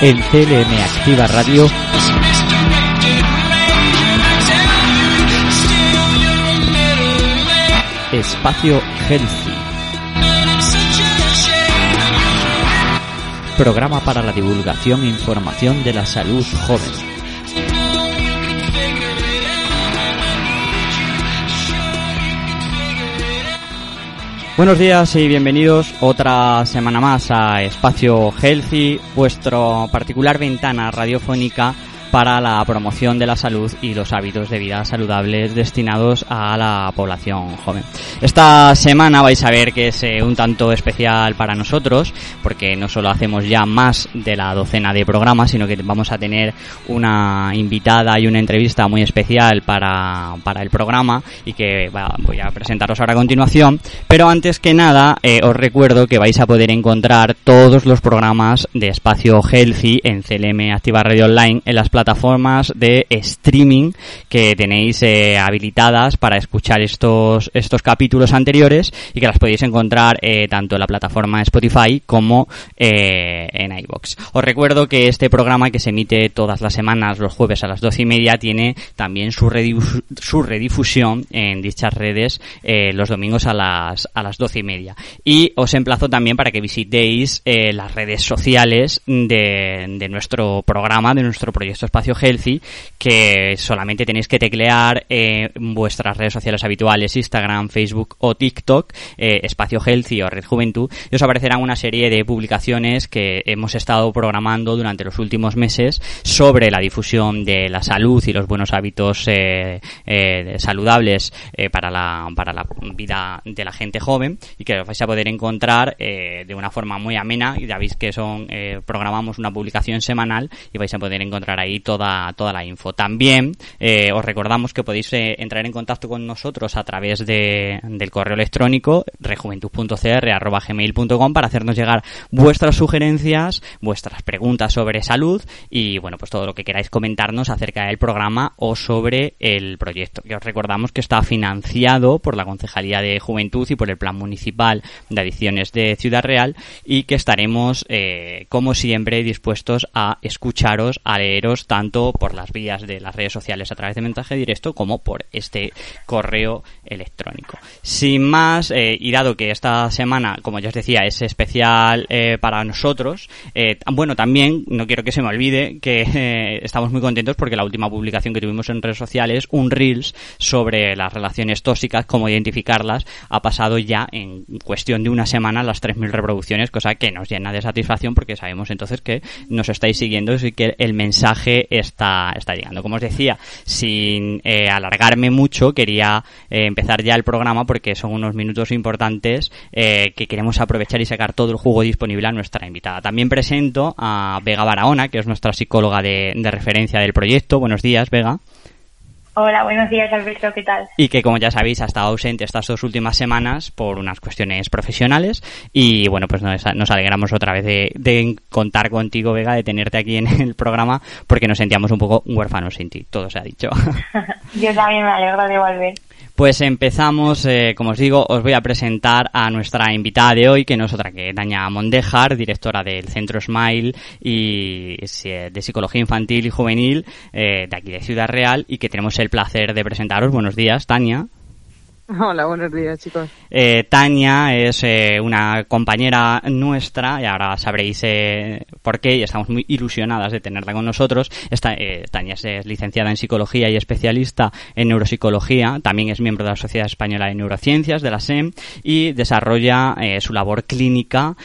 en Activa Radio. Espacio Healthy. Programa para la divulgación e información de la salud joven. Buenos días y bienvenidos otra semana más a Espacio Healthy, vuestro particular ventana radiofónica para la promoción de la salud y los hábitos de vida saludables destinados a la población joven. Esta semana vais a ver que es eh, un tanto especial para nosotros, porque no solo hacemos ya más de la docena de programas, sino que vamos a tener una invitada y una entrevista muy especial para, para el programa y que voy a presentaros ahora a continuación. Pero antes que nada, eh, os recuerdo que vais a poder encontrar todos los programas de Espacio Healthy en CLM Activa Radio Online en las plataformas de streaming que tenéis eh, habilitadas para escuchar estos, estos capítulos anteriores y que las podéis encontrar eh, tanto en la plataforma Spotify como eh, en iBox. Os recuerdo que este programa que se emite todas las semanas los jueves a las doce y media tiene también su, su redifusión en dichas redes los domingos a las, a las doce y media. Y os emplazo también para que visitéis las redes sociales de, de nuestro programa, de nuestro proyecto Espacio Healthy, que solamente tenéis que teclear en vuestras redes sociales habituales, Instagram, Facebook o TikTok, eh, Espacio Healthy o Red Juventud, y os aparecerán una serie de publicaciones que hemos estado programando durante los últimos meses sobre la difusión de la salud y los buenos hábitos eh, eh, saludables para, la, para la vida de la gente joven y que os vais a poder encontrar de una forma muy amena. Y ya veis que son programamos una publicación semanal y vais a poder encontrar ahí toda, toda la info. También eh, os recordamos que podéis eh, entrar en contacto con nosotros a través de, del correo electrónico rejuventud.cr.gmail.com para hacernos llegar vuestras sugerencias, vuestras preguntas sobre salud y bueno, pues todo lo que queráis comentarnos acerca del programa o sobre el proyecto. Que os recordamos que está financiado por la Concejalía de Juventud y por el Plan Municipal de Adiciones de Ciudad Real y que estaremos, eh, como siempre, dispuestos a escucharos, a leeros tanto por las vías de las redes sociales a través de mensaje directo como por este correo electrónico. Sin más, eh, y dado que esta semana, como ya os decía, es especial eh, para nosotros, eh, bueno, también no quiero que se me olvide que estamos muy contentos porque la última publicación que tuvimos en redes sociales, un Reels sobre las relaciones tóxicas, cómo identificarlas, ha pasado ya en cuestión de una semana las 3.000 reproducciones, cosa que nos llena de satisfacción porque sabemos entonces que nos estáis siguiendo y que el mensaje está, está llegando. Como os decía, sin eh, alargarme mucho, quería eh, empezar ya el programa porque son unos minutos importantes eh, que queremos aprovechar y sacar todo el jugo disponible a nuestra invitada. También presento a Vega Barahona, que es nuestra psicóloga de referencia del proyecto. Buenos días, Vega. Hola, buenos días Alberto, ¿qué tal? Y que como ya sabéis ha estado ausente estas dos últimas semanas por unas cuestiones profesionales y bueno, pues nos, alegramos otra vez de, contar contigo, Vega, de tenerte aquí en el programa porque nos sentíamos un poco huérfanos sin ti, todo se ha dicho. Yo también me alegro de volver. Pues empezamos, eh, como os digo, os voy a presentar a nuestra invitada de hoy, que no es otra que Daña Mondejar, directora del Centro Smile y de Psicología Infantil y Juvenil eh, de aquí de Ciudad Real y que tenemos el placer de presentaros. Buenos días, Tania. Hola, buenos días, chicos. Eh, Tania es eh, una compañera nuestra y ahora sabréis eh, por qué y estamos muy ilusionadas de tenerla con nosotros. Esta, Tania es, licenciada en psicología y especialista en neuropsicología. También es miembro de la Sociedad Española de Neurociencias, de la SEM, y desarrolla su labor clínica,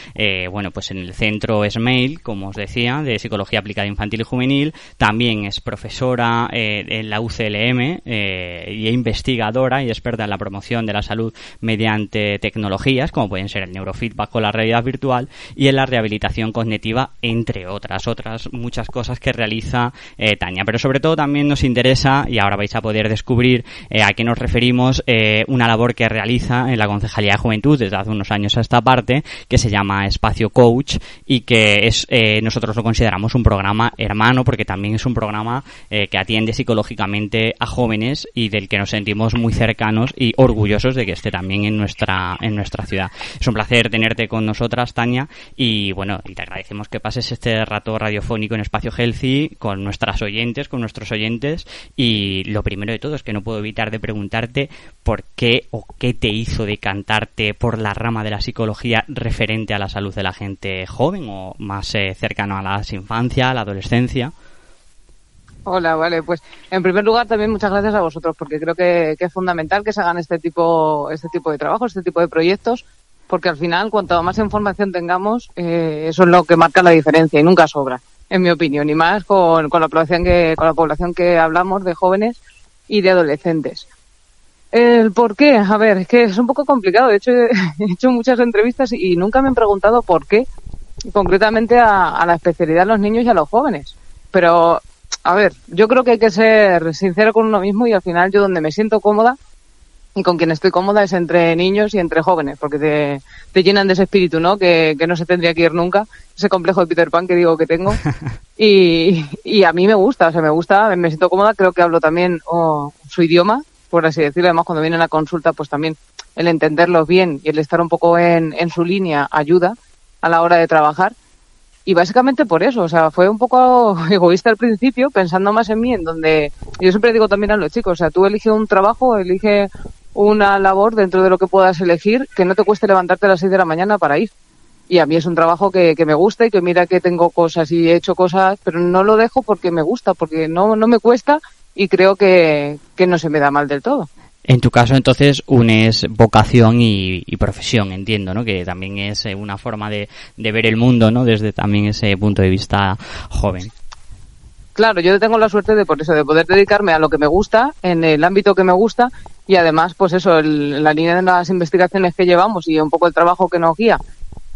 bueno, pues en el centro SMAIL, como os decía, de psicología aplicada infantil y juvenil. También es profesora en la UCLM y investigadora y experta en la promoción de la salud mediante tecnologías, como pueden ser el neurofeedback con la realidad virtual, y en la rehabilitación cognitiva, entre otras, otras muchas cosas que realiza eh, Tania. Pero sobre todo también nos interesa, y ahora vais a poder descubrir eh, a qué nos referimos, eh, una labor que realiza en la Concejalía de Juventud desde hace unos años a esta parte, que se llama Espacio Coach, y que es nosotros lo consideramos un programa hermano, porque también es un programa que atiende psicológicamente a jóvenes y del que nos sentimos muy cercanos y orgullosos de que esté también en nuestra, en nuestra ciudad. Es un placer tenerte con nosotras, Tania, y bueno, y te agradecemos que pases este rato radiofónico en Espacio Healthy con nuestras oyentes, con nuestros oyentes, y lo primero de todo es que no puedo evitar de preguntarte por qué o qué te hizo decantarte por la rama de la psicología referente a la salud de la gente joven o más eh, cercano a la infancia, a la adolescencia. Hola, vale, pues en primer lugar también muchas gracias a vosotros porque creo que, es fundamental que se hagan este tipo, este tipo de trabajos, este tipo de proyectos, porque al final cuanto más información tengamos, eh, eso es lo que marca la diferencia y nunca sobra, en mi opinión, y más con, con la población que, con la población que hablamos de jóvenes y de adolescentes. El por qué, a ver, es que es un poco complicado. De hecho, he hecho muchas entrevistas y nunca me han preguntado por qué, concretamente a, a la especialidad de los niños y a los jóvenes. Pero a ver, yo creo que hay que ser sincero con uno mismo y al final yo donde me siento cómoda y con quien estoy cómoda es entre niños y entre jóvenes, porque te, te llenan de ese espíritu, ¿no? Que, que, no se tendría que ir nunca, ese complejo de Peter Pan que digo que tengo. Y, y a mí me gusta, o sea, me gusta, me siento cómoda, creo que hablo también su idioma, por así decirlo. Además, cuando vienen a consulta, pues también el entenderlos bien y el estar un poco en, en su línea ayuda a la hora de trabajar. Y básicamente por eso, o sea, fue un poco egoísta al principio, pensando más en mí, en donde yo siempre digo también a los chicos, o sea, tú elige un trabajo, elige una labor dentro de lo que puedas elegir, que no te cueste levantarte a las 6 de la mañana para ir. Y a mí es un trabajo que, que me gusta y que mira que tengo cosas y he hecho cosas, pero no lo dejo porque me gusta, porque no, no me cuesta y creo que, que no se me da mal del todo. En tu caso, entonces, unes vocación y, profesión, entiendo, ¿no? Que también es eh, una forma de, ver el mundo, ¿no? Desde también ese punto de vista joven. Claro, yo tengo la suerte de, por eso, de poder dedicarme a lo que me gusta, en el ámbito que me gusta, y además, pues eso, la línea de las investigaciones que llevamos y un poco el trabajo que nos guía,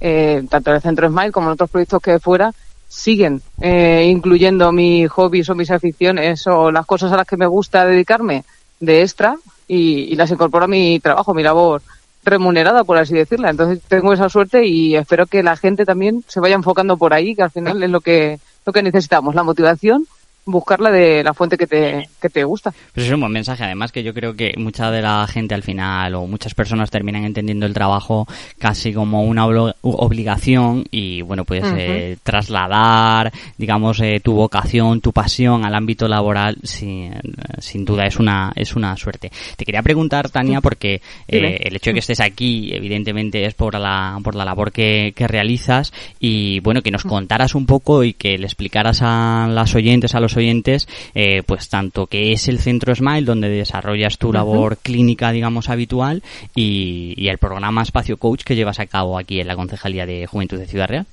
eh, tanto en el Centro Smile como en otros proyectos que fuera, siguen eh, incluyendo mis hobbies o mis aficiones o las cosas a las que me gusta dedicarme de extra, y, las incorporo a mi trabajo, mi labor remunerada, por así decirla. Entonces tengo esa suerte y espero que la gente también se vaya enfocando por ahí, que al final es lo que, lo que necesitamos, la motivación buscarla de la fuente que te, que te gusta. Pues es un buen mensaje, además que yo creo que mucha de la gente al final o muchas personas terminan entendiendo el trabajo casi como una obligación y bueno, pues eh, trasladar, digamos, eh, tu vocación, tu pasión al ámbito laboral sin, sin duda es una, es una suerte. Te quería preguntar, Tania, porque eh, el hecho de que estés aquí evidentemente es por la, por la labor que, que realizas y bueno, que nos contaras un poco y que le explicaras a las oyentes, a los oyentes, eh, pues tanto que es el Centro Smile, donde desarrollas tu labor clínica, digamos, habitual, y, el programa Espacio Coach que llevas a cabo aquí en la Concejalía de Juventud de Ciudad Real.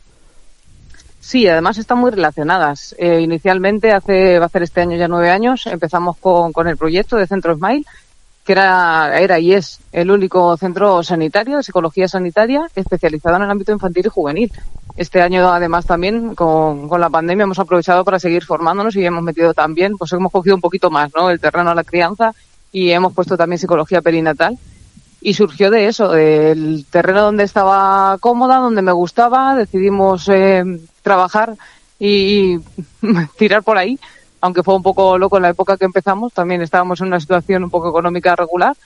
Sí, además están muy relacionadas. Eh, inicialmente, hace, va a ser este año ya nueve años, empezamos con, con el proyecto de Centro Smile, que era, era y es el único centro sanitario de psicología sanitaria especializado en el ámbito infantil y juvenil. Este año, además, también con, con la pandemia hemos aprovechado para seguir formándonos y hemos metido también, pues hemos cogido un poquito más, ¿no? El terreno a la crianza y hemos puesto también psicología perinatal. Y surgió de eso, del terreno donde estaba cómoda, donde me gustaba, decidimos eh, trabajar y tirar por ahí aunque fue un poco loco en la época que empezamos, también estábamos en una situación un poco económica regular,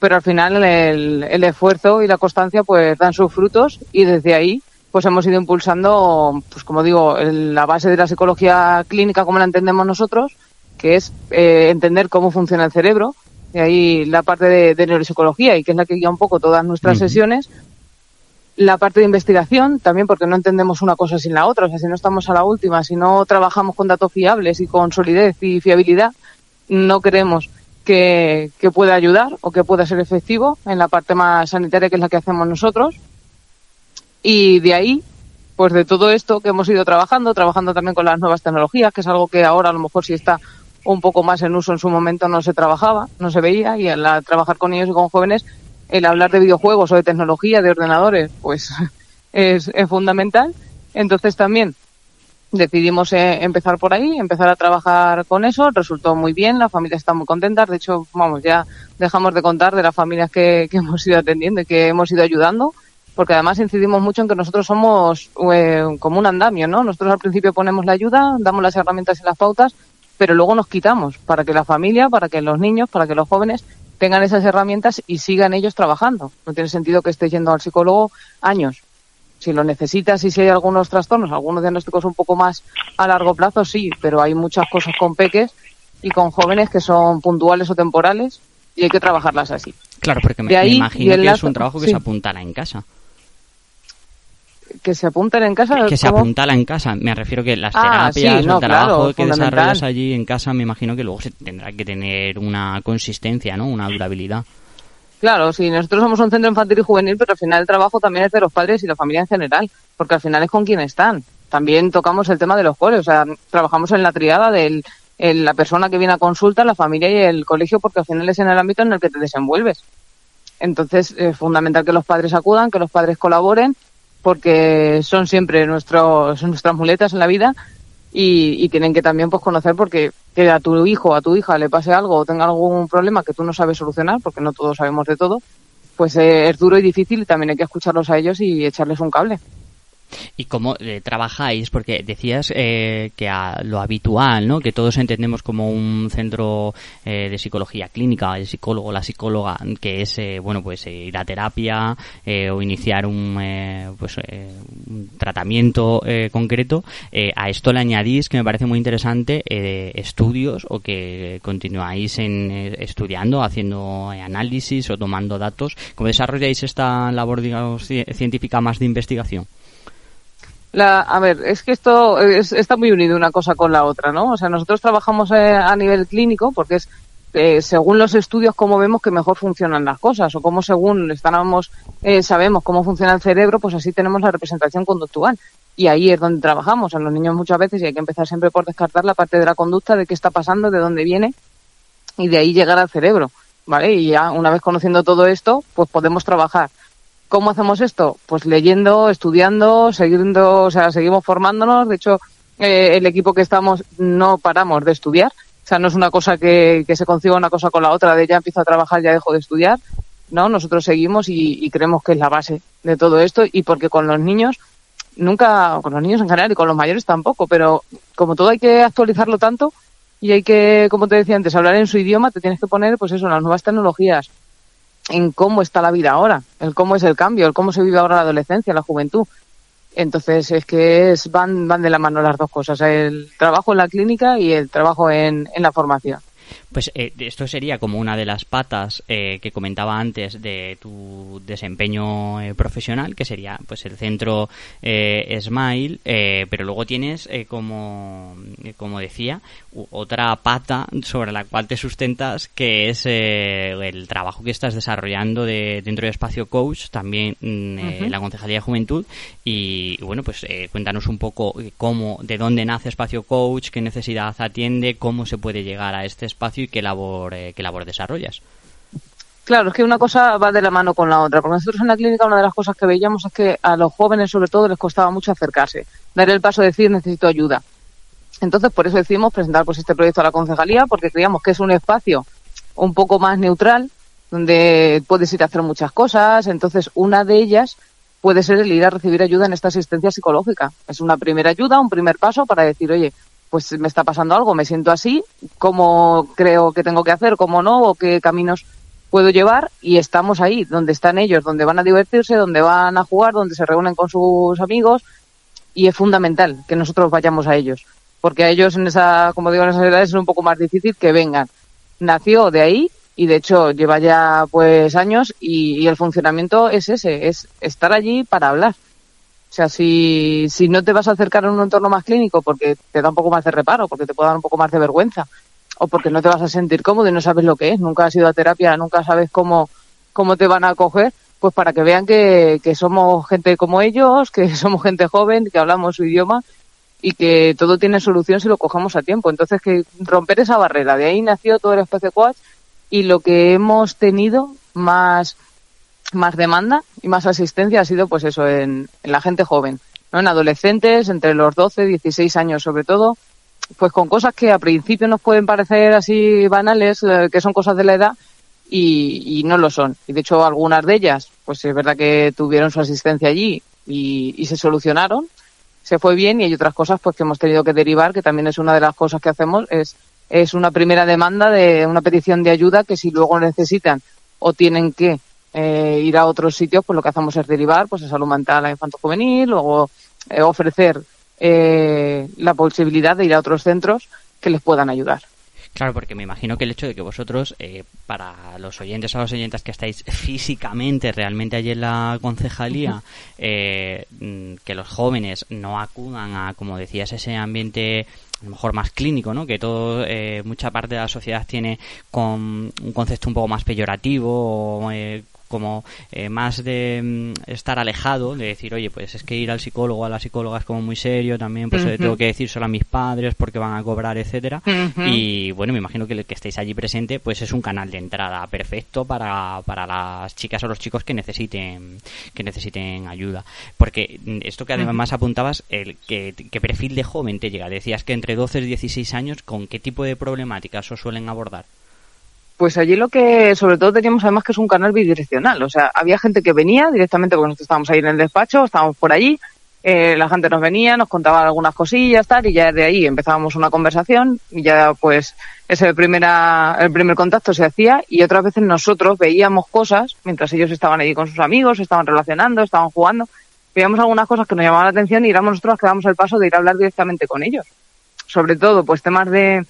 pero al final el, el esfuerzo y la constancia pues dan sus frutos y desde ahí pues hemos ido impulsando, pues como digo, la base de la psicología clínica como la entendemos nosotros, que es eh, entender cómo funciona el cerebro, y ahí la parte de, de, neuropsicología y que es la que guía un poco todas nuestras sesiones, la parte de investigación también porque no entendemos una cosa sin la otra. O sea, si no estamos a la última, si no trabajamos con datos fiables y con solidez y fiabilidad, no creemos que, que pueda ayudar o que pueda ser efectivo en la parte más sanitaria que es la que hacemos nosotros. Y de ahí, pues de todo esto que hemos ido trabajando, trabajando también con las nuevas tecnologías, que es algo que ahora a lo mejor sí está un poco más en uso en su momento no se trabajaba, no se veía y al trabajar con niños y con jóvenes el hablar de videojuegos o de tecnología, de ordenadores, pues es, fundamental. Entonces también decidimos eh, empezar por ahí, empezar a trabajar con eso, resultó muy bien, las familias están muy contentas, de hecho, vamos, ya dejamos de contar de las familias que, que hemos ido atendiendo y que hemos ido ayudando, porque además incidimos mucho en que nosotros somos eh, como un andamio, ¿no? Nosotros al principio ponemos la ayuda, damos las herramientas y las pautas, pero luego nos quitamos para que la familia, para que los niños, para que los jóvenes tengan esas herramientas y sigan ellos trabajando. No tiene sentido que esté yendo al psicólogo años. Si lo necesitas y si hay algunos trastornos, algunos diagnósticos un poco más a largo plazo, sí, pero hay muchas cosas con peques y con jóvenes que son puntuales o temporales y hay que trabajarlas así. Claro, porque me, imagino que es un trabajo que se apuntala en casa que se apunten en casa. Que se apuntala en casa. Me refiero que las ah, terapias, el trabajo que desarrollas allí en casa, me imagino que luego se tendrá que tener una consistencia, ¿no? Una durabilidad. Claro, sí, nosotros somos un centro infantil y juvenil, pero al final el trabajo también es de los padres y la familia en general, porque al final es con quien están. También tocamos el tema de los coles, o sea, trabajamos en la triada de la persona que viene a consulta, la familia y el colegio, porque al final es en el ámbito en el que te desenvuelves. Entonces, es fundamental que los padres acudan, que los padres colaboren porque son siempre nuestros, nuestras muletas en la vida y, tienen que también pues conocer porque que a tu hijo a tu hija le pase algo o tenga algún problema que tú no sabes solucionar, porque no todos sabemos de todo, pues eh, es duro y difícil y también hay que escucharlos a ellos y echarles un cable. ¿Y cómo eh, trabajáis? Porque decías eh, que a lo habitual, ¿no? Que todos entendemos como un centro eh, de psicología clínica, el psicólogo, la psicóloga, que es, bueno, pues ir a terapia o iniciar un, pues, un tratamiento concreto. a esto le añadís, que me parece muy interesante, estudios o que continuáis en, estudiando, haciendo análisis o tomando datos. ¿Cómo desarrolláis esta labor, científica más de investigación? A ver, es que esto está muy unido una cosa con la otra, ¿no? O sea, nosotros trabajamos eh, a nivel clínico porque es eh, según los estudios cómo vemos que mejor funcionan las cosas o cómo según estábamos, eh, sabemos cómo funciona el cerebro, pues así tenemos la representación conductual. Y ahí es donde trabajamos. En los niños muchas veces y hay que empezar siempre por descartar la parte de la conducta, de qué está pasando, de dónde viene y de ahí llegar al cerebro, ¿vale? Y ya una vez conociendo todo esto, pues podemos trabajar ¿Cómo hacemos esto? Pues leyendo, estudiando, siguiendo, o sea, seguimos formándonos. De hecho, eh, el equipo que estamos no paramos de estudiar. O sea, no es una cosa que, que se consiga una cosa con la otra, de ya empiezo a trabajar, ya dejo de estudiar. No, nosotros seguimos y, y creemos que es la base de todo esto y porque con los niños, nunca, con los niños en general y con los mayores tampoco, pero como todo hay que actualizarlo tanto y hay que, como te decía antes, hablar en su idioma, te tienes que poner, pues eso, las nuevas tecnologías, en cómo está la vida ahora, el cómo es el cambio, el cómo se vive ahora la adolescencia, la juventud. Entonces es que es, van, van de la mano las dos cosas, el trabajo en la clínica y el trabajo en, en la formación. Pues eh, esto sería como una de las patas eh, que comentaba antes de tu desempeño eh, profesional, que sería pues el centro Smile, pero luego tienes como, como decía, otra pata sobre la cual te sustentas, que es el trabajo que estás desarrollando de, dentro de Espacio Coach, también mm, la Concejalía de Juventud, y bueno, pues cuéntanos un poco cómo, de dónde nace Espacio Coach, qué necesidad atiende, cómo se puede llegar a este espacio qué labor, eh, qué labor desarrollas. Claro, es que una cosa va de la mano con la otra. Porque nosotros en la clínica una de las cosas que veíamos es que a los jóvenes sobre todo les costaba mucho acercarse, dar el paso de decir necesito ayuda. Entonces por eso decidimos presentar pues este proyecto a la concejalía porque creíamos que es un espacio un poco más neutral donde puedes ir a hacer muchas cosas. Entonces una de ellas puede ser el ir a recibir ayuda en esta asistencia psicológica. Es una primera ayuda, un primer paso para decir, oye, pues me está pasando algo, me siento así, cómo creo que tengo que hacer, cómo no, o qué caminos puedo llevar y estamos ahí, donde están ellos, donde van a divertirse, donde van a jugar, donde se reúnen con sus amigos. Y es fundamental que nosotros vayamos a ellos, porque a ellos en esa, como digo, en esas edades es un poco más difícil que vengan. Nació de ahí y de hecho lleva ya pues años y el funcionamiento es ese, es estar allí para hablar o sea, si, si no te vas a acercar a un entorno más clínico porque te da un poco más de reparo, porque te puede dar un poco más de vergüenza, o porque no te vas a sentir cómodo y no sabes lo que es, nunca has ido a terapia, nunca sabes cómo, cómo te van a acoger, pues para que vean que, que somos gente como ellos, que somos gente joven, que hablamos su idioma y que todo tiene solución si lo cogemos a tiempo. Entonces, que romper esa barrera, de ahí nació todo el espacio coach y lo que hemos tenido más, más demanda y más asistencia ha sido pues eso en, la gente joven, ¿no? en adolescentes entre los 12, 16 años sobre todo, pues con cosas que a principio nos pueden parecer así banales, eh, que son cosas de la edad, y, no lo son. Y de hecho algunas de ellas, pues es verdad que tuvieron su asistencia allí y, y se solucionaron, se fue bien y hay otras cosas pues que hemos tenido que derivar, que también es una de las cosas que hacemos, es, es una primera demanda de una petición de ayuda que si luego necesitan o tienen que eh, ir a otros sitios, pues lo que hacemos es derivar pues a salud mental a infanto juvenil, luego eh, ofrecer eh, la posibilidad de ir a otros centros que les puedan ayudar. Claro, porque me imagino que el hecho de que vosotros, eh, para los oyentes o las oyentas que estáis físicamente realmente allí en la concejalía, eh, mm, que los jóvenes no acudan a, como decías, ese ambiente a lo mejor más clínico, ¿no? Que todo, eh, mucha parte de la sociedad tiene con un concepto un poco más peyorativo o eh, como eh, más de mm, estar alejado, de decir, oye, pues es que ir al psicólogo a la psicóloga es como muy serio, también pues tengo que decir solo a mis padres porque van a cobrar, etcétera. Y bueno, me imagino que el que estéis allí presente, pues es un canal de entrada perfecto para, para las chicas o los chicos que necesiten, que necesiten ayuda. Porque mm, esto que además apuntabas, el que, qué perfil de joven te llega. Decías que entre 12 y 16 años, ¿con qué tipo de problemáticas os suelen abordar? Pues allí lo que sobre todo teníamos además que es un canal bidireccional. O sea, había gente que venía directamente porque nosotros estábamos ahí en el despacho, estábamos por allí, eh, la gente nos venía, nos contaba algunas cosillas, tal, y ya de ahí empezábamos una conversación y ya pues ese primera, el primer contacto se hacía y otras veces nosotros veíamos cosas mientras ellos estaban allí con sus amigos, estaban relacionando, estaban jugando, veíamos algunas cosas que nos llamaban la atención y éramos nosotros que damos el paso de ir a hablar directamente con ellos. Sobre todo, pues temas de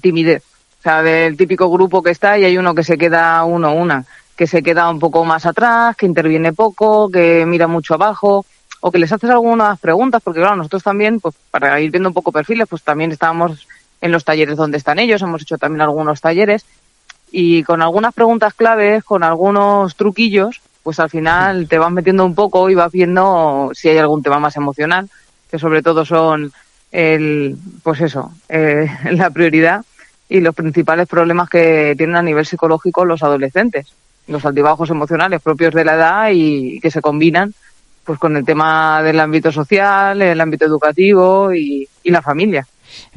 timidez sea, del típico grupo que está y hay uno que se queda uno una, que se queda un poco más atrás, que interviene poco, que mira mucho abajo, o que les haces algunas preguntas, porque claro, nosotros también, pues para ir viendo un poco perfiles, pues también estábamos en los talleres donde están ellos, hemos hecho también algunos talleres, y con algunas preguntas claves, con algunos truquillos, pues al final te vas metiendo un poco y vas viendo si hay algún tema más emocional, que sobre todo son el, pues eso, eh, la prioridad y los principales problemas que tienen a nivel psicológico los adolescentes, los altibajos emocionales propios de la edad y que se combinan pues con el tema del ámbito social, el ámbito educativo y, la familia.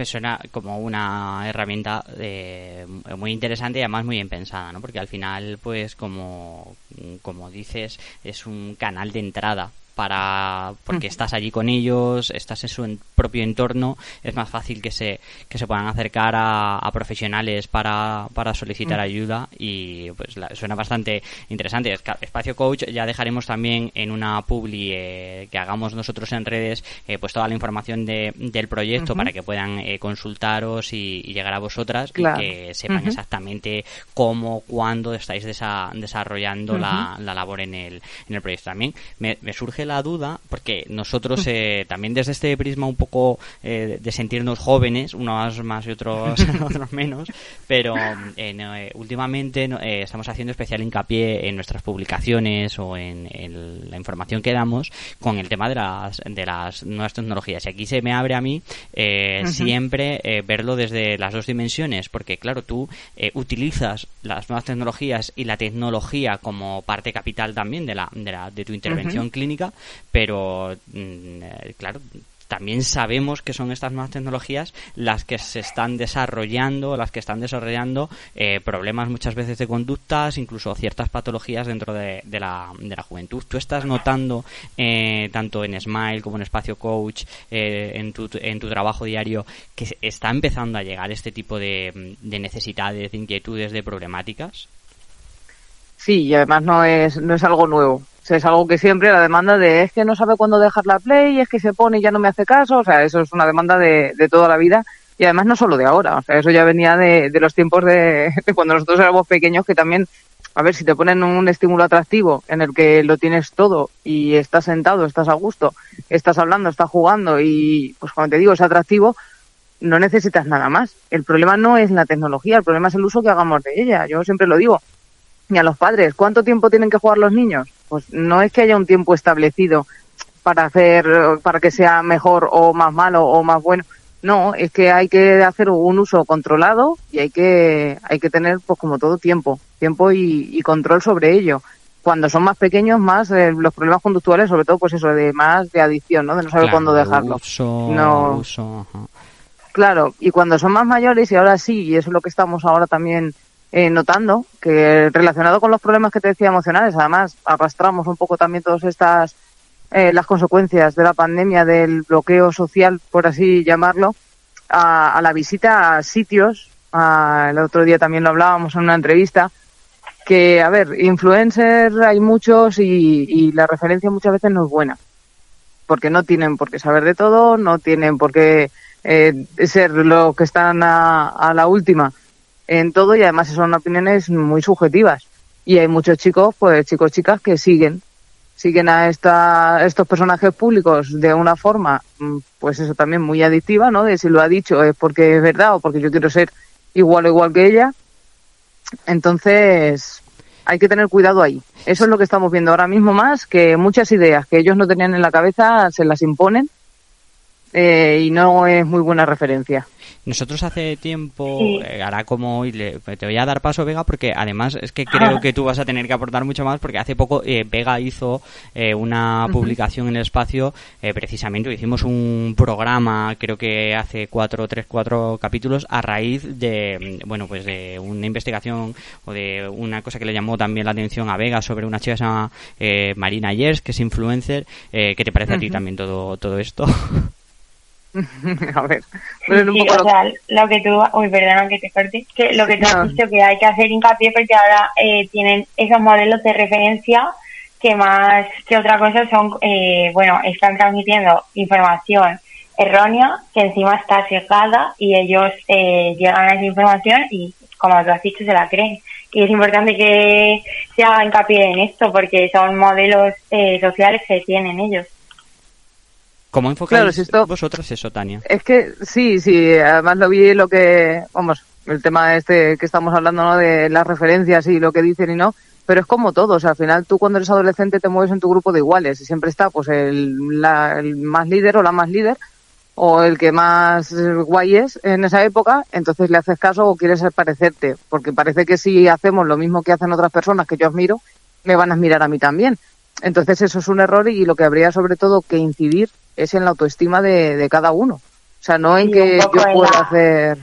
Suena como una herramienta eh, muy interesante y además muy bien pensada, ¿no? Porque al final, pues como, como dices, es un canal de entrada para porque estás allí con ellos, estás en su propio entorno, es más fácil que se que se puedan acercar a, profesionales para, para solicitar ayuda y pues suena bastante interesante. Espacio Coach ya dejaremos también en una publi eh, que hagamos nosotros en redes eh, pues toda la información de, del proyecto para que puedan eh, consultaros y, llegar a vosotras y que sepan exactamente cómo, cuándo estáis desarrollando la, la, labor en el, en el proyecto. También me, me surge la duda, porque nosotros eh, también desde este prisma un poco eh, de sentirnos jóvenes, unos más y otros, otros menos, pero eh, últimamente estamos haciendo especial hincapié en nuestras publicaciones o en, la información que damos con el tema de las, de las nuevas tecnologías. Y aquí se me abre a mí siempre verlo desde las dos dimensiones, porque claro, tú utilizas las nuevas tecnologías y la tecnología como parte capital también de, la, de, la, de tu intervención clínica, pero mm, eh, claro, también sabemos que son estas nuevas tecnologías las que se están desarrollando, las que están desarrollando eh, problemas muchas veces de conductas, incluso ciertas patologías dentro de, la, de la, juventud. ¿Tú estás notando, eh, tanto en Smile como en Espacio Coach, en, tu, en tu trabajo diario, que está empezando a llegar este tipo de, de necesidades, de inquietudes, de problemáticas? Sí, y además no es, no es algo nuevo es algo que siempre la demanda de es que no sabe cuándo dejar la play, es que se pone y ya no me hace caso, o sea, eso es una demanda de, de toda la vida y además no solo de ahora, o sea, eso ya venía de, de los tiempos de, cuando nosotros éramos pequeños que también, a ver, si te ponen un estímulo atractivo en el que lo tienes todo y estás sentado, estás a gusto, estás hablando, estás jugando y pues como te digo, es atractivo, no necesitas nada más. El problema no es la tecnología, el problema es el uso que hagamos de ella. Yo siempre lo digo. Y a los padres, ¿cuánto tiempo tienen que jugar los niños? pues no es que haya un tiempo establecido para hacer, para que sea mejor o más malo o más bueno. No, es que hay que hacer un uso controlado y hay que, hay que tener, pues como todo, tiempo, tiempo y, control sobre ello. Cuando son más pequeños, más eh, los problemas conductuales, sobre todo, pues eso, de más de adicción, ¿no? De no saber cuándo dejarlo. no. Claro, y cuando son más mayores, y ahora sí, y eso es lo que estamos ahora también eh, notando, que relacionado con los problemas que te decía emocionales, además arrastramos un poco también todas estas eh, las consecuencias de la pandemia, del bloqueo social, por así llamarlo, a, la visita a sitios. el otro día también lo hablábamos en una entrevista, que, a ver, influencers hay muchos y, la referencia muchas veces no es buena, porque no tienen por qué saber de todo, no tienen por qué eh, ser lo que están a, a la última en todo y además son opiniones muy subjetivas. Y hay muchos chicos, pues chicos, chicas que siguen siguen a esta, estos personajes públicos de una forma, mm, pues eso también muy adictiva, ¿no? De si lo ha dicho es porque es verdad o porque yo quiero ser igual o igual que ella. Entonces, hay que tener cuidado ahí. Eso es lo que estamos viendo ahora mismo más, que muchas ideas que ellos no tenían en la cabeza se las imponen eh, y no es muy buena referencia. Nosotros hace tiempo, eh, hará como hoy, le, te voy a dar paso, Vega, porque además es que creo que tú vas a tener que aportar mucho más, porque hace poco eh, Vega hizo eh, una publicación en el espacio, precisamente hicimos un programa, creo que hace cuatro, tres, cuatro capítulos, a raíz de, bueno, pues de una investigación o de una cosa que le llamó también la atención a Vega sobre una chica que se llama Marina Yers, que es influencer. ¿Qué te parece a ti también todo, todo esto? a ver, o sea, lo que tú, uy, perdona que te corte, que lo que tú has dicho que hay que hacer hincapié porque ahora eh, tienen esos modelos de referencia que más que otra cosa son, eh, bueno, están transmitiendo información errónea que encima está sesgada y ellos eh, llegan a esa información y, como tú has dicho, se la creen. Y es importante que se haga hincapié en esto porque son modelos sociales que tienen ellos. ¿Cómo enfocáis esto, vosotros eso, Tania? Es que sí, sí, además lo vi lo que, vamos, el tema este que estamos hablando, ¿no? De las referencias y lo que dicen y no, pero es como todo, o sea, al final tú cuando eres adolescente te mueves en tu grupo de iguales y siempre está pues el, el más líder o la más líder o el que más guay es en esa época, entonces le haces caso o quieres parecerte, porque parece que si hacemos lo mismo que hacen otras personas que yo admiro, me van a admirar a mí también. Entonces eso es un error y lo que habría sobre todo que incidir es en la autoestima de, de cada uno. O sea, no en que yo pueda hacer...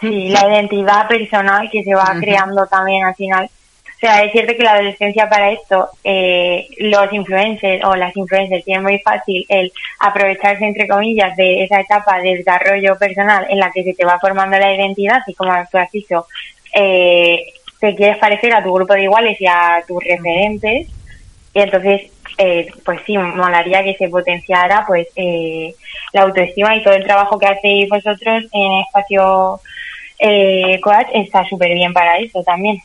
Sí, la identidad personal que se va creando también al final. O sea, es cierto que la adolescencia para esto, eh, los influencers o las influencers tienen muy fácil el aprovecharse, entre comillas, de esa etapa de desarrollo personal en la que se te va formando la identidad y como tú has dicho, eh, te quieres parecer a tu grupo de iguales y a tus referentes y entonces eh, pues sí, molaría que se potenciara pues eh, la autoestima y todo el trabajo que hacéis vosotros en Espacio eh, Coach está súper bien para eso también.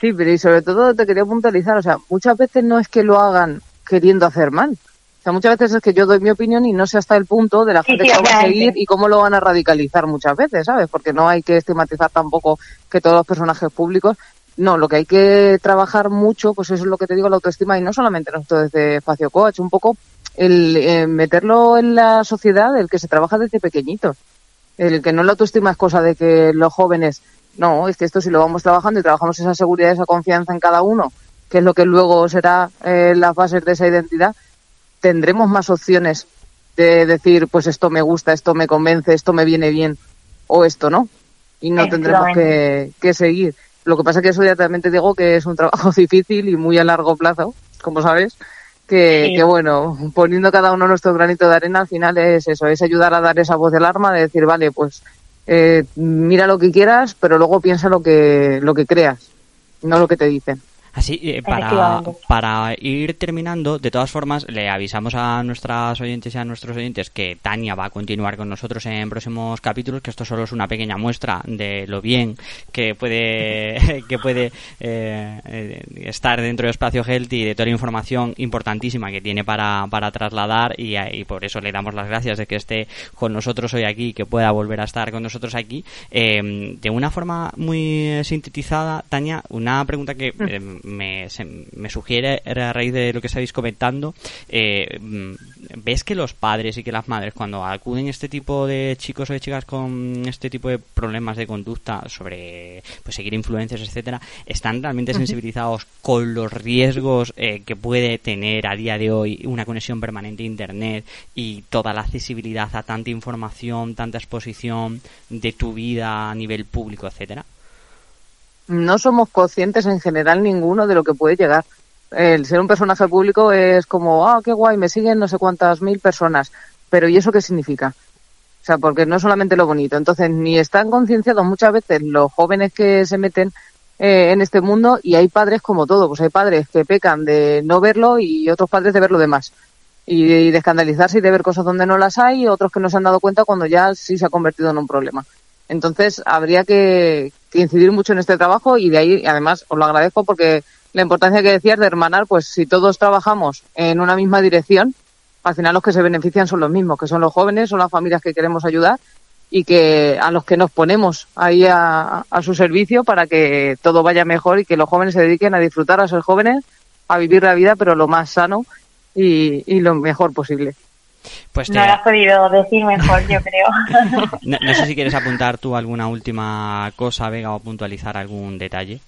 Sí, pero y sobre todo te quería puntualizar, o sea, muchas veces no es que lo hagan queriendo hacer mal. O sea, muchas veces es que yo doy mi opinión y no sé hasta el punto de la gente que va a seguir y cómo lo van a radicalizar muchas veces, ¿sabes? Porque no hay que estigmatizar tampoco que todos los personajes públicos no, lo que hay que trabajar mucho, pues eso es lo que te digo, la autoestima, y no solamente nosotros desde Espacio Coach, un poco el eh, meterlo en la sociedad, el que se trabaja desde pequeñito. El que no la autoestima es cosa de que los jóvenes, no, es que esto si lo vamos trabajando y trabajamos esa seguridad, esa confianza en cada uno, que es lo que luego será eh, las bases de esa identidad, tendremos más opciones de decir, pues esto me gusta, esto me convence, esto me viene bien, o esto no. Y no tendremos que, que seguir. Lo que pasa es que eso ya también te digo que es un trabajo difícil y muy a largo plazo, como sabes, que, que bueno, poniendo cada uno nuestro granito de arena al final es eso, es ayudar a dar esa voz de alarma, de decir, vale, pues eh, mira lo que quieras, pero luego piensa lo que, lo que creas, no lo que te dicen. Así, eh, para, para ir terminando, de todas formas, le avisamos a nuestras oyentes y a nuestros oyentes que Tania va a continuar con nosotros en próximos capítulos, que esto solo es una pequeña muestra de lo bien que puede, que puede eh, eh, estar dentro de Espacio Healthy y de toda la información importantísima que tiene para, para trasladar. Y, y, por eso le damos las gracias de que esté con nosotros hoy aquí y que pueda volver a estar con nosotros aquí. de una forma muy sintetizada, Tania, una pregunta que mm me, me sugiere a raíz de lo que estáis comentando, eh, mm, ¿ves que los padres y que las madres cuando acuden a este tipo de chicos o de chicas con este tipo de problemas de conducta sobre pues seguir influencias, etcétera, están realmente sensibilizados con los riesgos eh, que puede tener a día de hoy una conexión permanente a internet y toda la accesibilidad a tanta información, tanta exposición de tu vida a nivel público, etcétera? No somos conscientes en general ninguno de lo que puede llegar. El ser un personaje público es como, ah, qué guay, me siguen no sé cuántas mil personas. Pero ¿y eso qué significa? O sea, porque no es solamente lo bonito. Entonces, ni están concienciados muchas veces los jóvenes que se meten eh, en este mundo y hay padres como todo. Pues hay padres que pecan de no verlo y otros padres de ver lo demás. Y de, escandalizarse y de ver cosas donde no las hay y otros que no se han dado cuenta cuando ya sí se ha convertido en un problema. Entonces, habría que, incidir mucho en este trabajo y de ahí, además, os lo agradezco porque la importancia que decías de hermanar, pues si todos trabajamos en una misma dirección, al final los que se benefician son los mismos, que son los jóvenes, son las familias que queremos ayudar y que a los que nos ponemos ahí a, su servicio para que todo vaya mejor y que los jóvenes se dediquen a disfrutar, a ser jóvenes, a vivir la vida, pero lo más sano y, y lo mejor posible. Pues No lo has podido decir mejor, yo creo. no, sé si quieres apuntar tú alguna última cosa, Vega, o puntualizar algún detalle.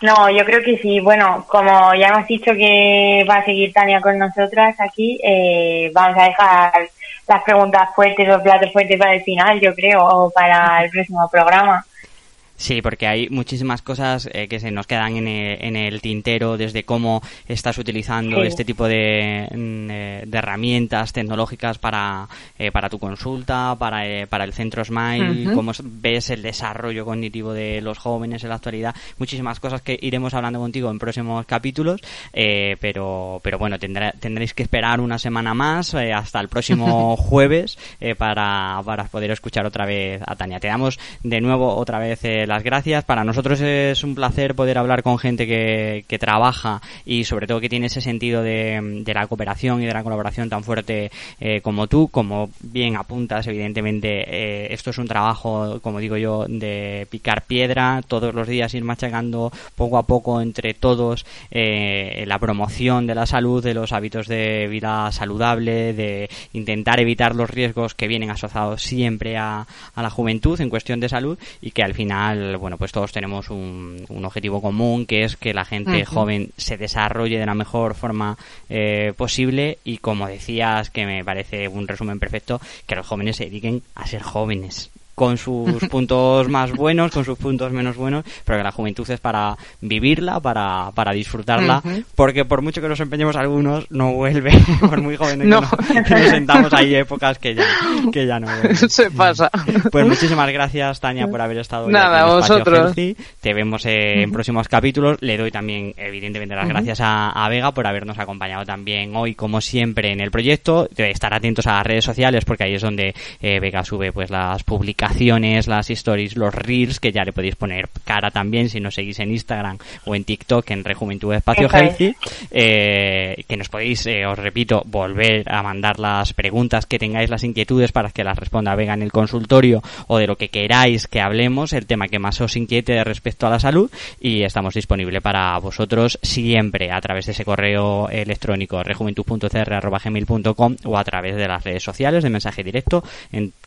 No, yo creo que sí. Bueno, como ya hemos dicho que va a seguir Tania con nosotras aquí, eh, vamos a dejar las preguntas fuertes, los platos fuertes para el final, yo creo, o para el próximo programa. Sí, porque hay muchísimas cosas eh, que se nos quedan en el, tintero, desde cómo estás utilizando este tipo de, mm, eh, de, herramientas tecnológicas para, eh, para tu consulta, para, para el centro Smile, cómo ves el desarrollo cognitivo de los jóvenes en la actualidad, muchísimas cosas que iremos hablando contigo en próximos capítulos, pero, pero bueno, tendréis que esperar una semana más, hasta el próximo jueves, para, para poder escuchar otra vez a Tania. Te damos de nuevo otra vez las gracias. Para nosotros es un placer poder hablar con gente que, trabaja y sobre todo que tiene ese sentido de, la cooperación y de la colaboración tan fuerte eh, como tú. Como bien apuntas, evidentemente, eh, esto es un trabajo, como digo yo, de picar piedra, todos los días ir machacando poco a poco entre todos eh, la promoción de la salud, de los hábitos de vida saludable, de intentar evitar los riesgos que vienen asociados siempre a la juventud en cuestión de salud y que al final bueno, pues todos tenemos un, objetivo común, que es que la gente joven se desarrolle de la mejor forma eh, posible. Y, como decías, que me parece un resumen perfecto, que los jóvenes se dediquen a ser jóvenes con sus puntos más buenos, con sus puntos menos buenos, pero que la juventud es para vivirla, para, para disfrutarla, porque por mucho que nos empeñemos algunos, no vuelve, por muy jóvenes no. que, nos, sentamos, hay épocas que ya, que ya no Se pasa. Pues muchísimas gracias, Tania, por haber estado Nada, en vosotros. Te vemos en próximos capítulos. Le doy también, evidentemente, las gracias a, a, Vega por habernos acompañado también hoy, como siempre, en el proyecto. Estar atentos a las redes sociales, porque ahí es donde eh, Vega sube pues las publicaciones las stories, los reels, que ya le podéis poner cara también si nos seguís en Instagram o en TikTok en Rejuventud Espacio Healthy, eh, que nos podéis, eh, os repito, volver a mandar las preguntas que tengáis, las inquietudes para que las responda Vega en el consultorio o de lo que queráis que hablemos, el tema que más os inquiete respecto a la salud. Y estamos disponibles para vosotros siempre a través de ese correo electrónico rejuventud.cr.gmail.com o a través de las redes sociales de mensaje directo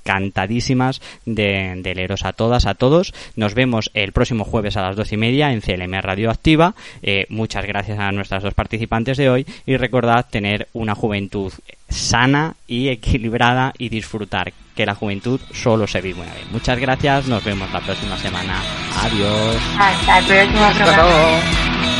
encantadísimas de, leeros a todas, a todos. Nos vemos el próximo jueves a las doce y media en CLM Radioactiva. Eh, muchas gracias a nuestras dos participantes de hoy y recordad tener una juventud sana y equilibrada y disfrutar que la juventud solo se vive una vez. Muchas gracias, nos vemos la próxima semana. Adiós. Hasta el próximo programa.